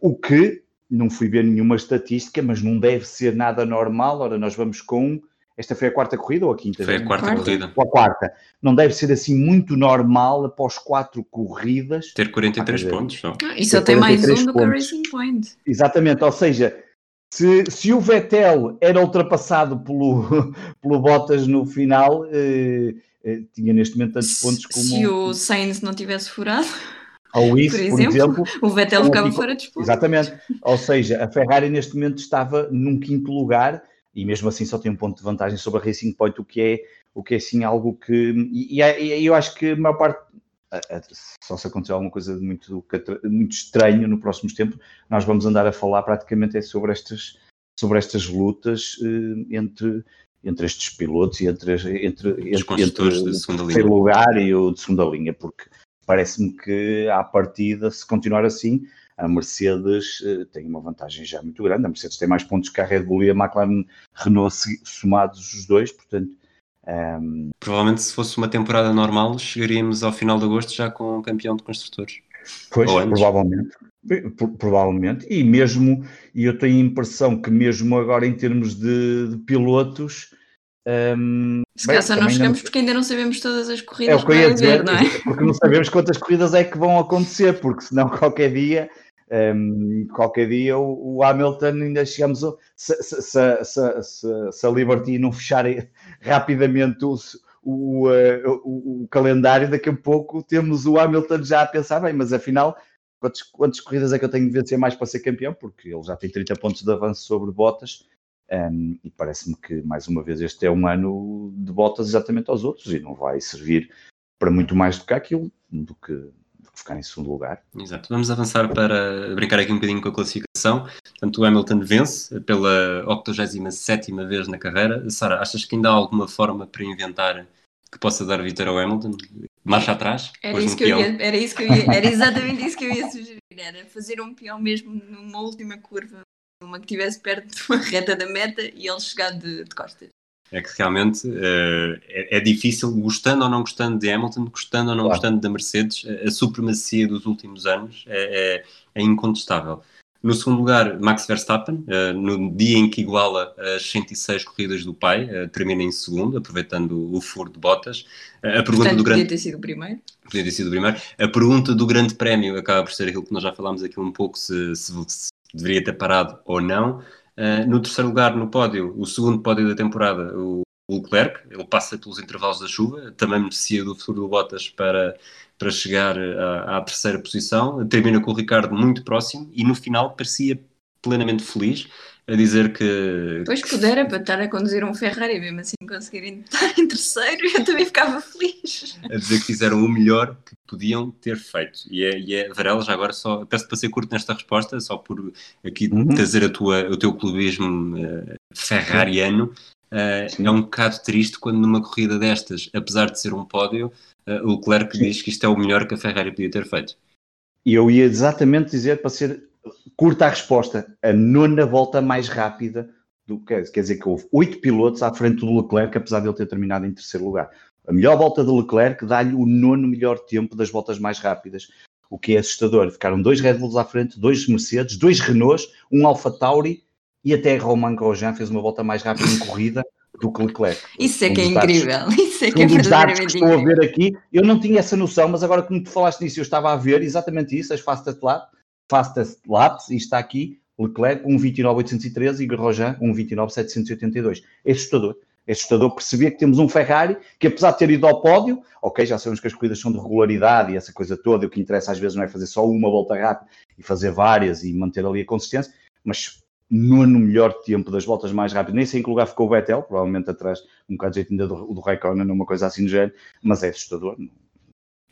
o que não fui ver nenhuma estatística, mas não deve ser nada normal. Ora, nós vamos com. Esta foi a quarta corrida ou a quinta? Foi a quarta, quarta corrida. Ou a quarta. Não deve ser assim muito normal após quatro corridas. Ter 43 ah, pontos só. Ah, e só tem mais um do que a Racing Point. Exatamente, ou seja, se, se o Vettel era ultrapassado pelo, pelo Bottas no final, eh, eh, tinha neste momento tantos pontos como. Se o Sainz não tivesse furado. Ou isso, por exemplo, por exemplo o Vettel ficava fora de disputa. Exatamente. Ou seja, a Ferrari neste momento estava num quinto lugar e mesmo assim só tem um ponto de vantagem sobre a Racing Point, o que é, o que é assim algo que. E, e, e eu acho que a maior parte, só se acontecer alguma coisa de muito, muito estranho no próximos tempos, nós vamos andar a falar praticamente é sobre estas, sobre estas lutas eh, entre, entre estes pilotos e entre, entre, entre, entre o terceiro lugar e o de segunda linha, porque parece-me que à partida, se continuar assim, a Mercedes uh, tem uma vantagem já muito grande. A Mercedes tem mais pontos que a Red Bull e a McLaren Renault somados os dois, portanto. Um... Ehm, Provavelmente, se fosse uma temporada normal, chegaríamos ao final de agosto já com um campeão de construtores. Pois, provavelmente. Provavelmente, e mesmo, e eu tenho a impressão que mesmo agora em termos de, de pilotos, um, Se calhar só não chegamos não... porque ainda não sabemos todas as corridas é o que ia dizer, não é? Porque não sabemos quantas corridas é que vão acontecer, porque senão qualquer dia, um, qualquer dia o, o, Hamilton ainda chegamos a, se, se, se, se, a Liberty não fechar rapidamente o, o, o, o, calendário, daqui a pouco temos o Hamilton já a pensar, bem, mas afinal, quantas, quantas corridas é que eu tenho de vencer mais para ser campeão? Porque ele já tem 30 pontos de avanço sobre Bottas um, e parece-me que, mais uma vez, este é um ano de botas exatamente aos outros e não vai servir para muito mais do que aquilo, do que, do que ficar em segundo lugar. Exato. Vamos avançar para brincar aqui um bocadinho com a classificação. Portanto, o Hamilton vence pela 87 vez na carreira. Sara, achas que ainda há alguma forma para inventar que possa dar vitória ao Hamilton? Marcha atrás? Era, isso que, eu ia, era, isso que eu ia, era exatamente isso que eu ia sugerir. Era fazer um peão mesmo numa última curva uma que estivesse perto de uma reta da meta e ele chegar de, de costas. É que realmente uh, é, é, difícil, gostando ou não gostando de Hamilton, gostando ou não claro. gostando da Mercedes, a, a, supremacia dos últimos anos é, é, é, incontestável. No segundo lugar, Max Verstappen, uh, no dia em que iguala as 106 corridas do pai, uh, termina em segundo, aproveitando o furo de botas. a pergunta Portanto, do grande... podia ter sido o primeiro. Podia ter sido o primeiro. A pergunta do grande prémio acaba por ser aquilo que nós já falámos aqui um pouco, se, se, deveria ter parado ou não. No terceiro lugar no pódio, o segundo pódio da temporada, o Leclerc, ele passa pelos intervalos da chuva, também merecia do futuro do Bottas para, para chegar à, à terceira posição, termina com o Ricardo muito próximo e no final parecia plenamente feliz a dizer que. Pois pudera para estar a conduzir um Ferrari, mesmo assim conseguirem estar em terceiro, eu também ficava feliz. A dizer que fizeram o melhor que podiam ter feito. E é, e é Varela, já agora só. Peço para ser curto nesta resposta, só por aqui uhum. trazer a tua, o teu clubismo uh, ferrariano. Uh, é um bocado triste quando numa corrida destas, apesar de ser um pódio, uh, o Leclerc diz que isto é o melhor que a Ferrari podia ter feito. E eu ia exatamente dizer para ser curta a resposta, a nona volta mais rápida do que quer dizer que houve oito pilotos à frente do Leclerc, apesar de ele ter terminado em terceiro lugar. A melhor volta do Leclerc dá-lhe o nono melhor tempo das voltas mais rápidas, o que é assustador. Ficaram dois Red Bulls à frente, dois Mercedes, dois Renaults, um Alfa Tauri e até Romain Grosjean fez uma volta mais rápida em corrida do que Leclerc. Isso é que é incrível. Isso é que é verdadeiramente que estou a ver aqui, eu não tinha essa noção, mas agora que tu falaste nisso, eu estava a ver exatamente isso, as fastest lap, fastest laps, e está aqui Leclerc 1.29.813 e Grosjean 1.29.782. É assustador. É assustador perceber que temos um Ferrari que, apesar de ter ido ao pódio, ok, já sabemos que as corridas são de regularidade e essa coisa toda, e o que interessa às vezes não é fazer só uma volta rápida e fazer várias e manter ali a consistência, mas no melhor tempo das voltas mais rápidas, nem sei em que lugar ficou o Vettel, provavelmente atrás um bocado de jeito ainda do, do Raikkonen, uma coisa assim do género, mas é assustador.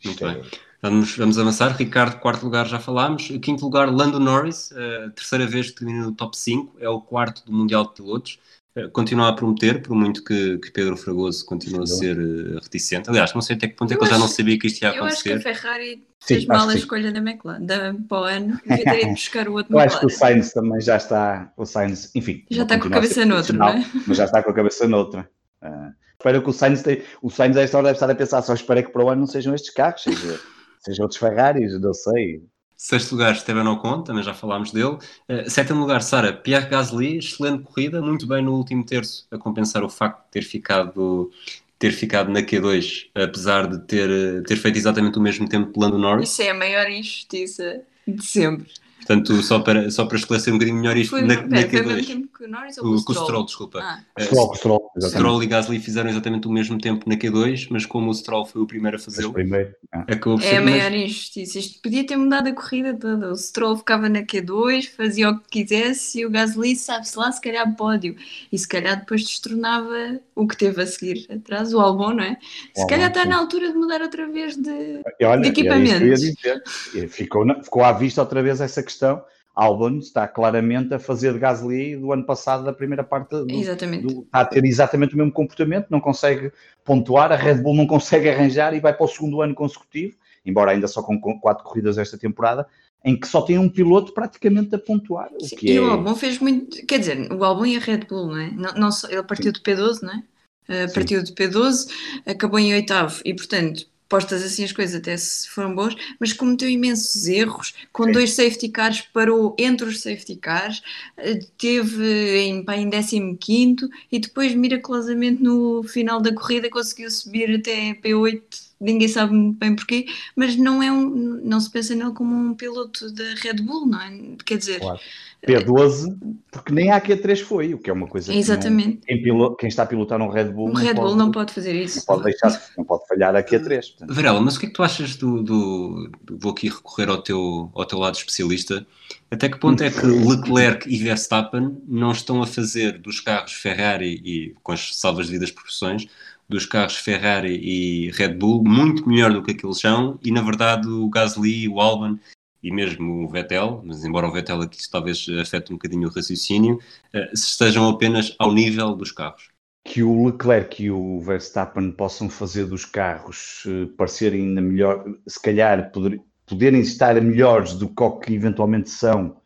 Muito é... bem. Vamos, vamos avançar. Ricardo, quarto lugar, já falámos. Quinto lugar, Lando Norris, a terceira vez que termina no top 5, é o quarto do Mundial de Pilotos. Eh, continua a prometer, por muito que, que Pedro Fragoso continue a ser uh, reticente. Aliás, não sei até que ponto é que eu já não sabia que isto ia acontecer. Eu acho que a Ferrari fez Sim, mal a escolha da McLaren, da, para o ano, devia ter ido buscar o outro Eu acho que o Sainz também já está, o Sainz, enfim... Já está com a cabeça noutra, não é? Mas já está com a cabeça noutra. Uh, espero que o Sainz, tenha, o Sainz a esta hora deve estar a pensar, só espero que para o ano não sejam estes carros, seja sejam outros Ferraris, não sei. Sexto lugar, Esteban Ocon, também já falámos dele. Uh, sétimo lugar, Sara, Pierre Gasly, excelente corrida, muito bem no último terço, a compensar o facto de ter ficado, ter ficado na Q2, apesar de ter, ter feito exatamente o mesmo tempo de Lando Norris. Isso é a maior injustiça de sempre. Portanto, só para, só para esclarecer um bocadinho melhor isto, foi, na, pera, na Q2. Foi o mesmo tempo que o Norris ou o, o Stroll? desculpa. Ah. Uh, Stroll, Stroll. Exatamente. Stroll e Gasly fizeram exatamente o mesmo tempo na Q2, mas como o Stroll foi o primeiro a fazê-lo, primeiro, acabou por É a mas- maior injustiça. Isto podia ter mudado a corrida toda. O Stroll ficava na Q2, fazia o que quisesse e o Gasly, sabe-se lá, se calhar pódio. E se calhar depois destronava o que teve a seguir atrás, o Albon, não é? Se Albon, calhar está sim. na altura de mudar outra vez de. E olha, de era isso que eu ia equipamentos. dizer. E Ficou, na- ficou à vista outra vez essa questão. Albon está claramente a fazer de Gasly do ano passado, da primeira parte do, Exatamente. do- está a ter exatamente o mesmo comportamento, não consegue pontuar, a Red Bull não consegue arranjar e vai para o segundo ano consecutivo, embora ainda só com quatro corridas esta temporada, em que só tem um piloto praticamente a pontuar. O Sim, que E é... o Albon fez muito. Quer dizer, o Albon e a Red Bull, não é? Não, não ele partiu de P12, não é? Uh, Sim. partiu de P12, acabou em oitavo e, portanto, postas assim as coisas até se foram boas, mas cometeu imensos erros. Com Sim. dois safety cars, parou entre os safety cars, uh, teve em, em 15 e depois, miraculosamente, no final da corrida, conseguiu subir até P8. Ninguém sabe muito bem porquê, mas não é um, não se pensa nele como um piloto da Red Bull, não é? Quer dizer, Claro. P12, porque nem a Q3 foi, o que é uma coisa que não- Exatamente. quem, pilo- quem está a pilotar um Red Bull, Um Red Bull não pode fazer não isso. pode deixar, não pode falhar a Q3. portanto. Varela, mas o que é que tu achas do, do- do- Vou aqui recorrer ao teu, ao teu lado especialista. Até que ponto é que Leclerc e Verstappen não estão a fazer dos carros Ferrari e, com as salvas devidas proporções, dos carros Ferrari e Red Bull muito melhor do que aqueles são e, na verdade, o Gasly, o Albon e mesmo o Vettel, mas embora o Vettel aqui talvez afete um bocadinho o raciocínio, eh, se estejam apenas ao nível dos carros. que o Leclerc e o Verstappen possam fazer dos carros eh, parecerem ainda melhor, se calhar poder- poderem estar melhores do que que eventualmente são,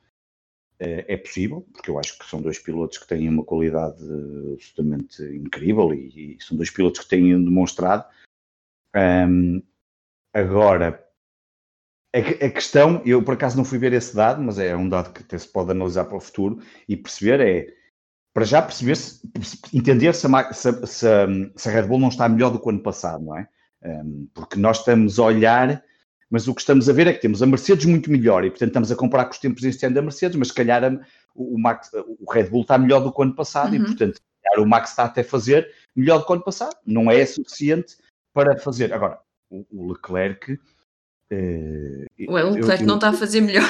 eh, é possível, porque eu acho que são dois pilotos que têm uma qualidade absolutamente incrível e, e são dois pilotos que têm demonstrado. Ahm, agora, a, a questão, eu por acaso não fui ver esse dado, mas é um dado que até se pode analisar para o futuro e perceber é para já perceber se, entender se a, se se a- se a Red Bull não está melhor do que o ano passado, não é? Um, porque nós estamos a olhar, mas o que estamos a ver é que temos a Mercedes muito melhor e, portanto, estamos a comparar com os tempos este ano da Mercedes, mas se calhar a- o, Max, o Red Bull está melhor do que o ano passado e, Uhum. portanto, se calhar o Max está até a fazer melhor do que o ano passado. Não é suficiente para fazer. Agora, o, o Leclerc. Ué, o Leclerc não está a fazer melhor.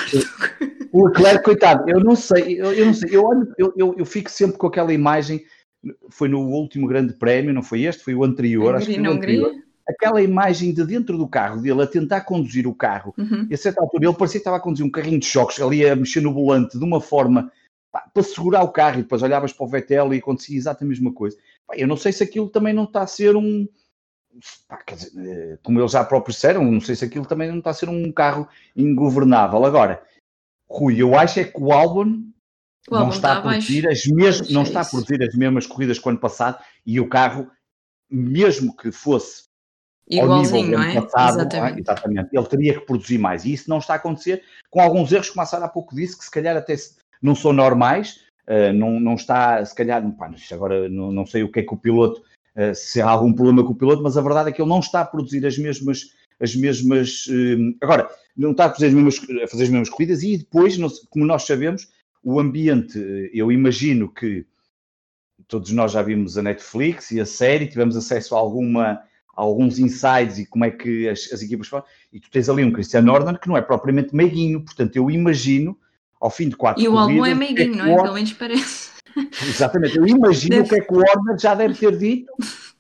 o Leclerc, coitado, eu não sei, eu, eu não sei, eu, olho, eu, eu, eu fico sempre com aquela imagem, foi no último grande prémio, não foi este, foi o anterior, acho que foi o anterior. Hungria. Aquela imagem de dentro do carro, dele a tentar conduzir o carro, Uhum. e a certa altura ele parecia que estava a conduzir um carrinho de choques, ali a mexer no volante de uma forma pá, para segurar o carro, e depois olhavas para o Vettel e acontecia exatamente a mesma coisa. Pá, eu não sei se aquilo também não está a ser um. Pá, dizer, eh, como eles já próprios disseram, não sei se aquilo também não está a ser um carro ingovernável. Agora, Rui, eu acho é que o Albon não álbum está a produzir as mesmas, não é está a produzir as mesmas corridas que o ano passado e o carro, mesmo que fosse ao nível Igualzinho, do ano é? passado, é? Exatamente. exatamente, ele teria que produzir mais e isso não está a acontecer com alguns erros, como a Sara há pouco disse, que se calhar até não são normais, eh, não, não está, se calhar, pá, agora não, não sei o que é que o piloto, eh, se há algum problema com o piloto, mas a verdade é que ele não está a produzir as mesmas, as mesmas, eh, agora, não está a fazer as mesmas, a fazer as mesmas corridas e depois, não como nós sabemos, o ambiente, eh, eu imagino que todos nós já vimos a Netflix e a série, tivemos acesso a alguma a alguns insights e como é que as, as equipas falam, e tu tens ali um Christian Norton que não é propriamente meiguinho, portanto eu imagino, ao fim de quatro E o álbum é meiguinho, que não é? Pelo menos parece. Exatamente, eu imagino Deve- o que é que o Horner já deve ter dito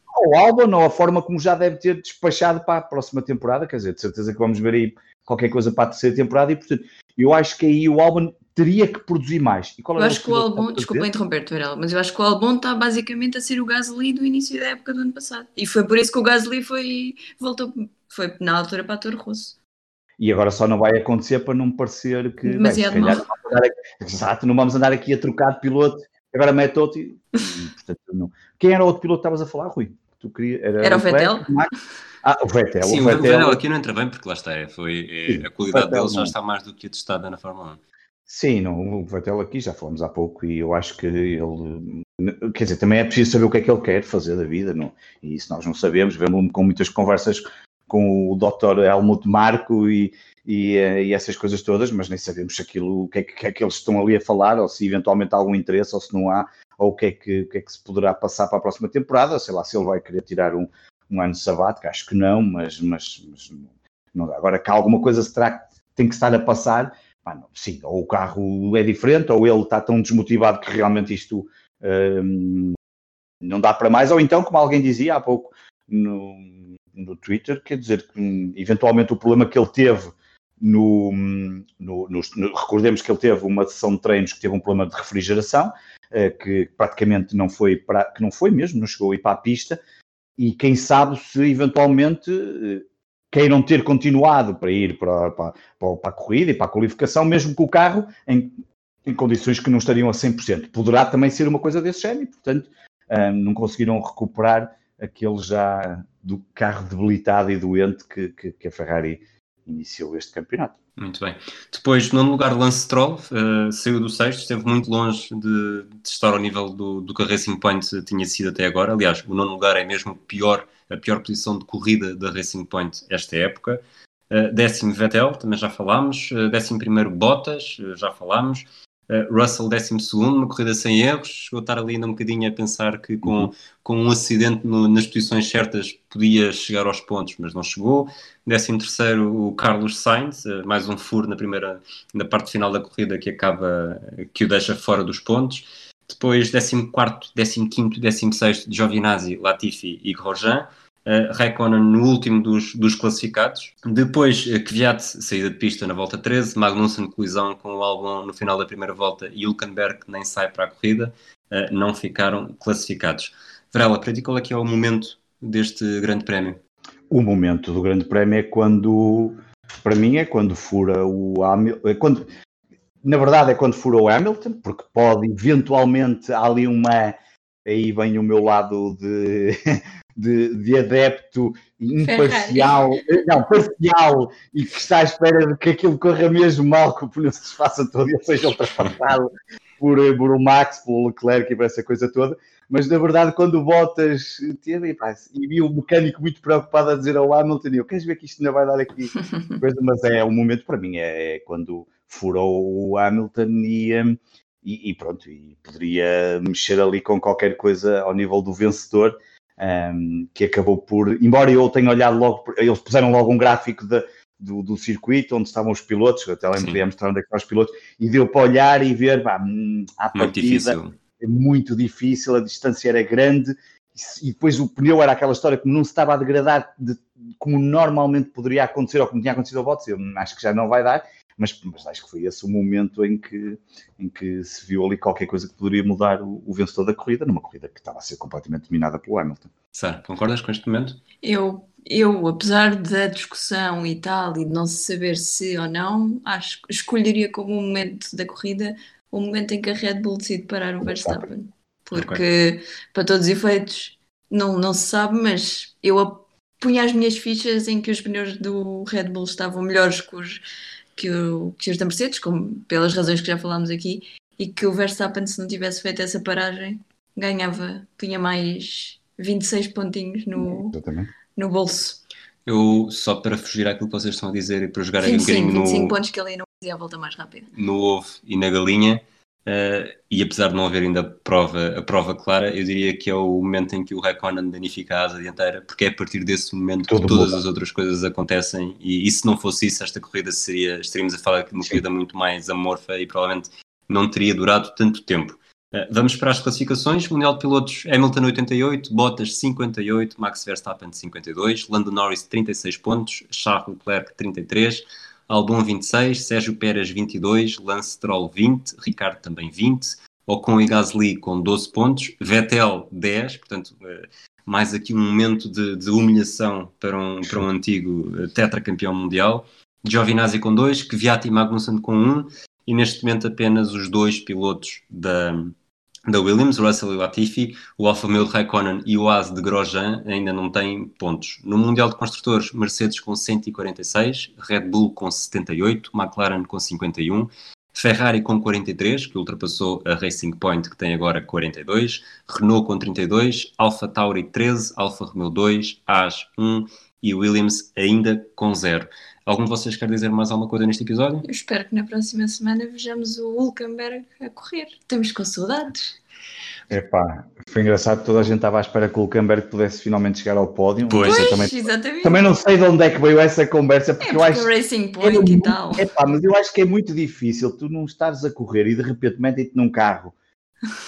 ao álbum, ou a forma como já deve ter despachado para a próxima temporada, quer dizer, de certeza que vamos ver aí qualquer coisa para a terceira temporada, e portanto, eu acho que aí o álbum teria que produzir mais. E qual Eu acho que o álbum, desculpa fazer? interromper-te, Varela, mas eu acho que o álbum está basicamente a ser o Gasly do início da época do ano passado. E foi por isso que o Gasly foi, voltou, foi na altura para a Toro Rosso. E agora só não vai acontecer para não parecer que. bem, Demasiado calhar mal. não vamos andar aqui- exato, não vamos andar aqui a trocar de piloto, agora mete outro. E, e, portanto, não. Quem era o outro piloto que estavas a falar, Rui? Tu queria, Era o Leclerc, Vettel? Ah, o Vettel. Sim, o o Vettel. Vettel aqui não entra bem porque lá está, é, foi, é, Sim, a qualidade Vettel dele já não. está mais do que atestada na Fórmula 1. Sim, não, o Vettel aqui já falamos há pouco e eu acho que ele. Quer dizer, também é preciso saber o que é que ele quer fazer da vida, não? e isso nós não sabemos. Vemos com muitas conversas com o Dr. Helmut Marko e, e, eh, e, essas coisas todas, mas nem sabemos aquilo, o que é que, que é que, eles estão ali a falar, ou se eventualmente há algum interesse, ou se não há, ou o que é que, que, é que se poderá passar para a próxima temporada, sei lá, se ele vai querer tirar um, um ano sabático, acho que não, mas, mas, mas não, agora que alguma coisa se terá, tem que estar a passar, não, sim, ou o carro é diferente, ou ele está tão desmotivado que realmente isto hum, não dá para mais, ou então, como alguém dizia há pouco no, no Twitter, quer dizer que hum, eventualmente o problema que ele teve no, no, no, recordemos que ele teve uma sessão de treinos que teve um problema de refrigeração, eh, que praticamente não foi que não foi mesmo, não chegou a ir para a pista, e quem sabe se eventualmente eh, queiram ter continuado para ir para, para, para, a corrida e para a qualificação, mesmo com o carro em, em condições que não estariam a 100%. Poderá também ser uma coisa desse género, portanto, um, não conseguiram recuperar aquele já do carro debilitado e doente que, que, que a Ferrari iniciou este campeonato. Muito bem. Depois, nono lugar, Lance Stroll, uh, saiu do sexto, esteve muito longe de, de estar ao nível do, do que a Racing Point tinha sido até agora. Aliás, o nono lugar é mesmo pior, a pior posição de corrida da Racing Point esta época. Uh, décimo Vettel, também já falámos. Uh, décimo primeiro Bottas, já falámos. Uh, Russell 12 uma corrida sem erros, chegou a estar ali ainda um bocadinho a pensar que com, uhum. com um acidente no, nas posições certas podia chegar aos pontos, mas não chegou. 13 o Carlos Sainz, uh, mais um furo na primeira, na parte final da corrida que acaba, que o deixa fora dos pontos. Depois 14 15 16 Giovinazzi, Latifi e Grosjean. Uh, Raikkonen no último dos, dos classificados. Depois, uh, Kvyat, saída de pista na volta 13, Magnussen colisão com o Albon no final da primeira volta e Hülkenberg nem sai para a corrida, uh, não ficaram classificados. Varela, para ti qual é que é o momento deste grande prémio? O momento do grande prémio é quando, para mim, é quando fura o Hamilton, é quando, na verdade é quando fura o Hamilton, porque pode eventualmente há ali uma aí vem o meu lado de, de, de adepto imparcial, Ferrari. não, parcial, e que está à espera de que aquilo corra mesmo mal, que o pneu se desfaça todo e seja ultrapassado por, por o Max, pelo Leclerc e por essa coisa toda. Mas na verdade, quando o Bottas teve, e, vi o mecânico muito preocupado a dizer ao Hamilton: Eu queres ver que isto ainda vai dar aqui coisa? Mas é o momento para mim, é, é quando furou o Hamilton e. Um, e, e, pronto, e poderia mexer ali com qualquer coisa ao nível do vencedor, um, que acabou por, embora eu tenha olhado logo, eles puseram logo um gráfico de, do, do, circuito onde estavam os pilotos, até lá podia mostrar onde é que estavam os pilotos, e deu para olhar e ver, pá, hum, à muito partida difícil. é muito difícil, a distância era grande, e depois o pneu era aquela história que não se estava a degradar de, como normalmente poderia acontecer, ou como tinha acontecido ao Bottas, eu acho que já não vai dar, mas, mas, acho que foi esse o momento em que, em que se viu ali qualquer coisa que poderia mudar o, o vencedor da corrida, numa corrida que estava a ser completamente dominada pelo Hamilton. Sara, concordas com este momento? Eu, eu, apesar da discussão e tal, e de não se saber se ou não, acho que escolheria como um momento da corrida o momento em que a Red Bull decide parar o Verstappen. Porque, okay. para todos os efeitos, não, não se sabe, mas eu punha as minhas fichas em que os pneus do Red Bull estavam melhores que os que, o, que os da Mercedes, como, pelas razões que já falámos aqui, e que o Verstappen, se não tivesse feito essa paragem, ganhava, tinha mais 26 pontinhos no, no bolso. Eu, só para fugir àquilo que vocês estão a dizer e para jogar 25, um bocadinho 25 no, pontos que ele não fazia a volta mais rápida. No ovo e na galinha, Uh, e apesar de não haver ainda a prova, a prova clara, eu diria que é o momento em que o Raikkonen danifica a asa dianteira, porque é a partir desse momento Tudo que todas bom. as outras coisas acontecem. E, e, se não fosse isso, esta corrida seria, estaríamos a falar de uma Sim. corrida muito mais amorfa e provavelmente não teria durado tanto tempo. Uh, vamos para as classificações: Mundial de Pilotos Hamilton 88, Bottas 58, Max Verstappen 52, Lando Norris 36 pontos, Charles Leclerc 33. Albon 26, Sérgio Pérez 22, Lance Stroll 20, Ricardo também 20, Ocon e Gasly com 12 pontos, Vettel 10, portanto eh, mais aqui um momento de, de humilhação para um, para um antigo eh, tetracampeão mundial, Giovinazzi com 2, Kvyat e Magnussen com 1, um, e neste momento apenas os dois pilotos da, da Williams, Russell e Latifi, o Alfa Romeo de Raikkonen e o As de Grosjean ainda não têm pontos. No Mundial de Construtores, Mercedes com 146, Red Bull com 78, McLaren com 51, Ferrari com 43, que ultrapassou a Racing Point, que tem agora 42, Renault com 32, Alfa Tauri 13, Alfa Romeo 2, As 1 e Williams ainda com zero. Algum de vocês quer dizer mais alguma coisa neste episódio? Eu espero que na próxima semana vejamos o Hulkenberg a correr. Estamos com saudades. Epá, foi engraçado, toda a gente estava à espera que o Hulkenberg pudesse finalmente chegar ao pódio. Pois, Pois, também, exatamente. também não sei de onde é que veio essa conversa, é porque porque eu acho Racing Point e tal. Epá, mas eu acho que é muito difícil tu não estares a correr e de repente metem-te num carro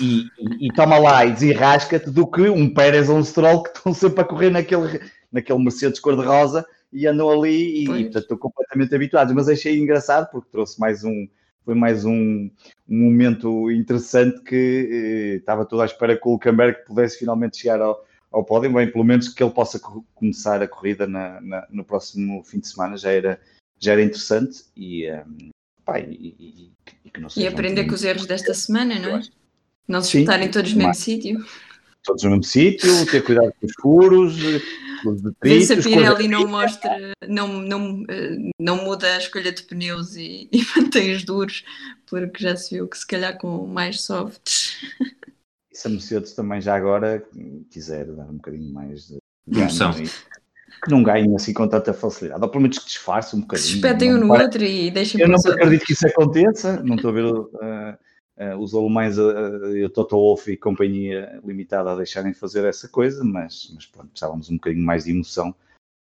e, e, e toma lá e desenrasca-te do que um Pérez ou um Stroll que estão sempre a correr naquele, naquele Mercedes cor-de-rosa e andam ali e, Pois. portanto, estão completamente habituados. Mas achei engraçado porque trouxe mais um, foi mais um, um momento interessante que eh, estava toda à espera que o Hulkenberg pudesse finalmente chegar ao, ao pódio, bem, pelo menos que ele possa co- começar a corrida na- na- no próximo fim de semana já era, já era interessante e, ehm, pá, e, e- que não E aprender um- com os erros desta semana, não é? Não se Sim. espetarem todos no mesmo sítio. todos no mesmo sítio, ter cuidado com os furos, os se a Pirelli não mostra, não, não, eh, não muda a escolha de pneus e, e mantém-os duros, porque já se viu que se calhar com mais softs. E se a Mercedes também já agora quiser dar um bocadinho mais de Emoção. que não ganhem assim com tanta facilidade, ou pelo menos que disfarce um Que bocadinho. se espetem um no pare- outro e deixem Eu não os outros. acredito que isso aconteça, não estou a ver uh, os alemães, uh, o Toto Wolff e companhia limitada a deixarem fazer essa coisa, mas, mas pronto, precisávamos um bocadinho mais de emoção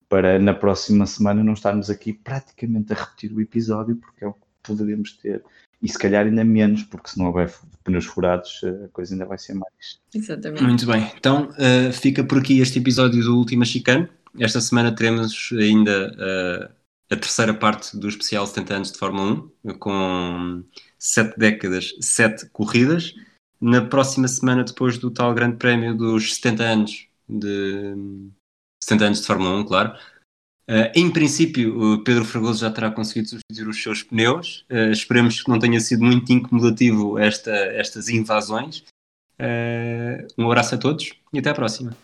para na próxima semana não estarmos aqui praticamente a repetir o episódio, porque é o que poderíamos ter. E se calhar ainda menos, porque se não houver pneus furados, a coisa ainda vai ser mais. Exatamente. Muito bem, então uh, fica por aqui este episódio do Última Chicane. Esta semana teremos ainda uh, a terceira parte do especial 70 anos de Fórmula 1, com sete décadas, sete corridas. Na próxima semana, depois do tal Grande Prémio dos 70 anos de 70 anos de Fórmula 1, claro. Uh, em princípio, o Pedro Fragoso já terá conseguido substituir os seus pneus. Uh, esperemos que não tenha sido muito incomodativo esta, estas invasões. Uh, um abraço a todos e até à próxima.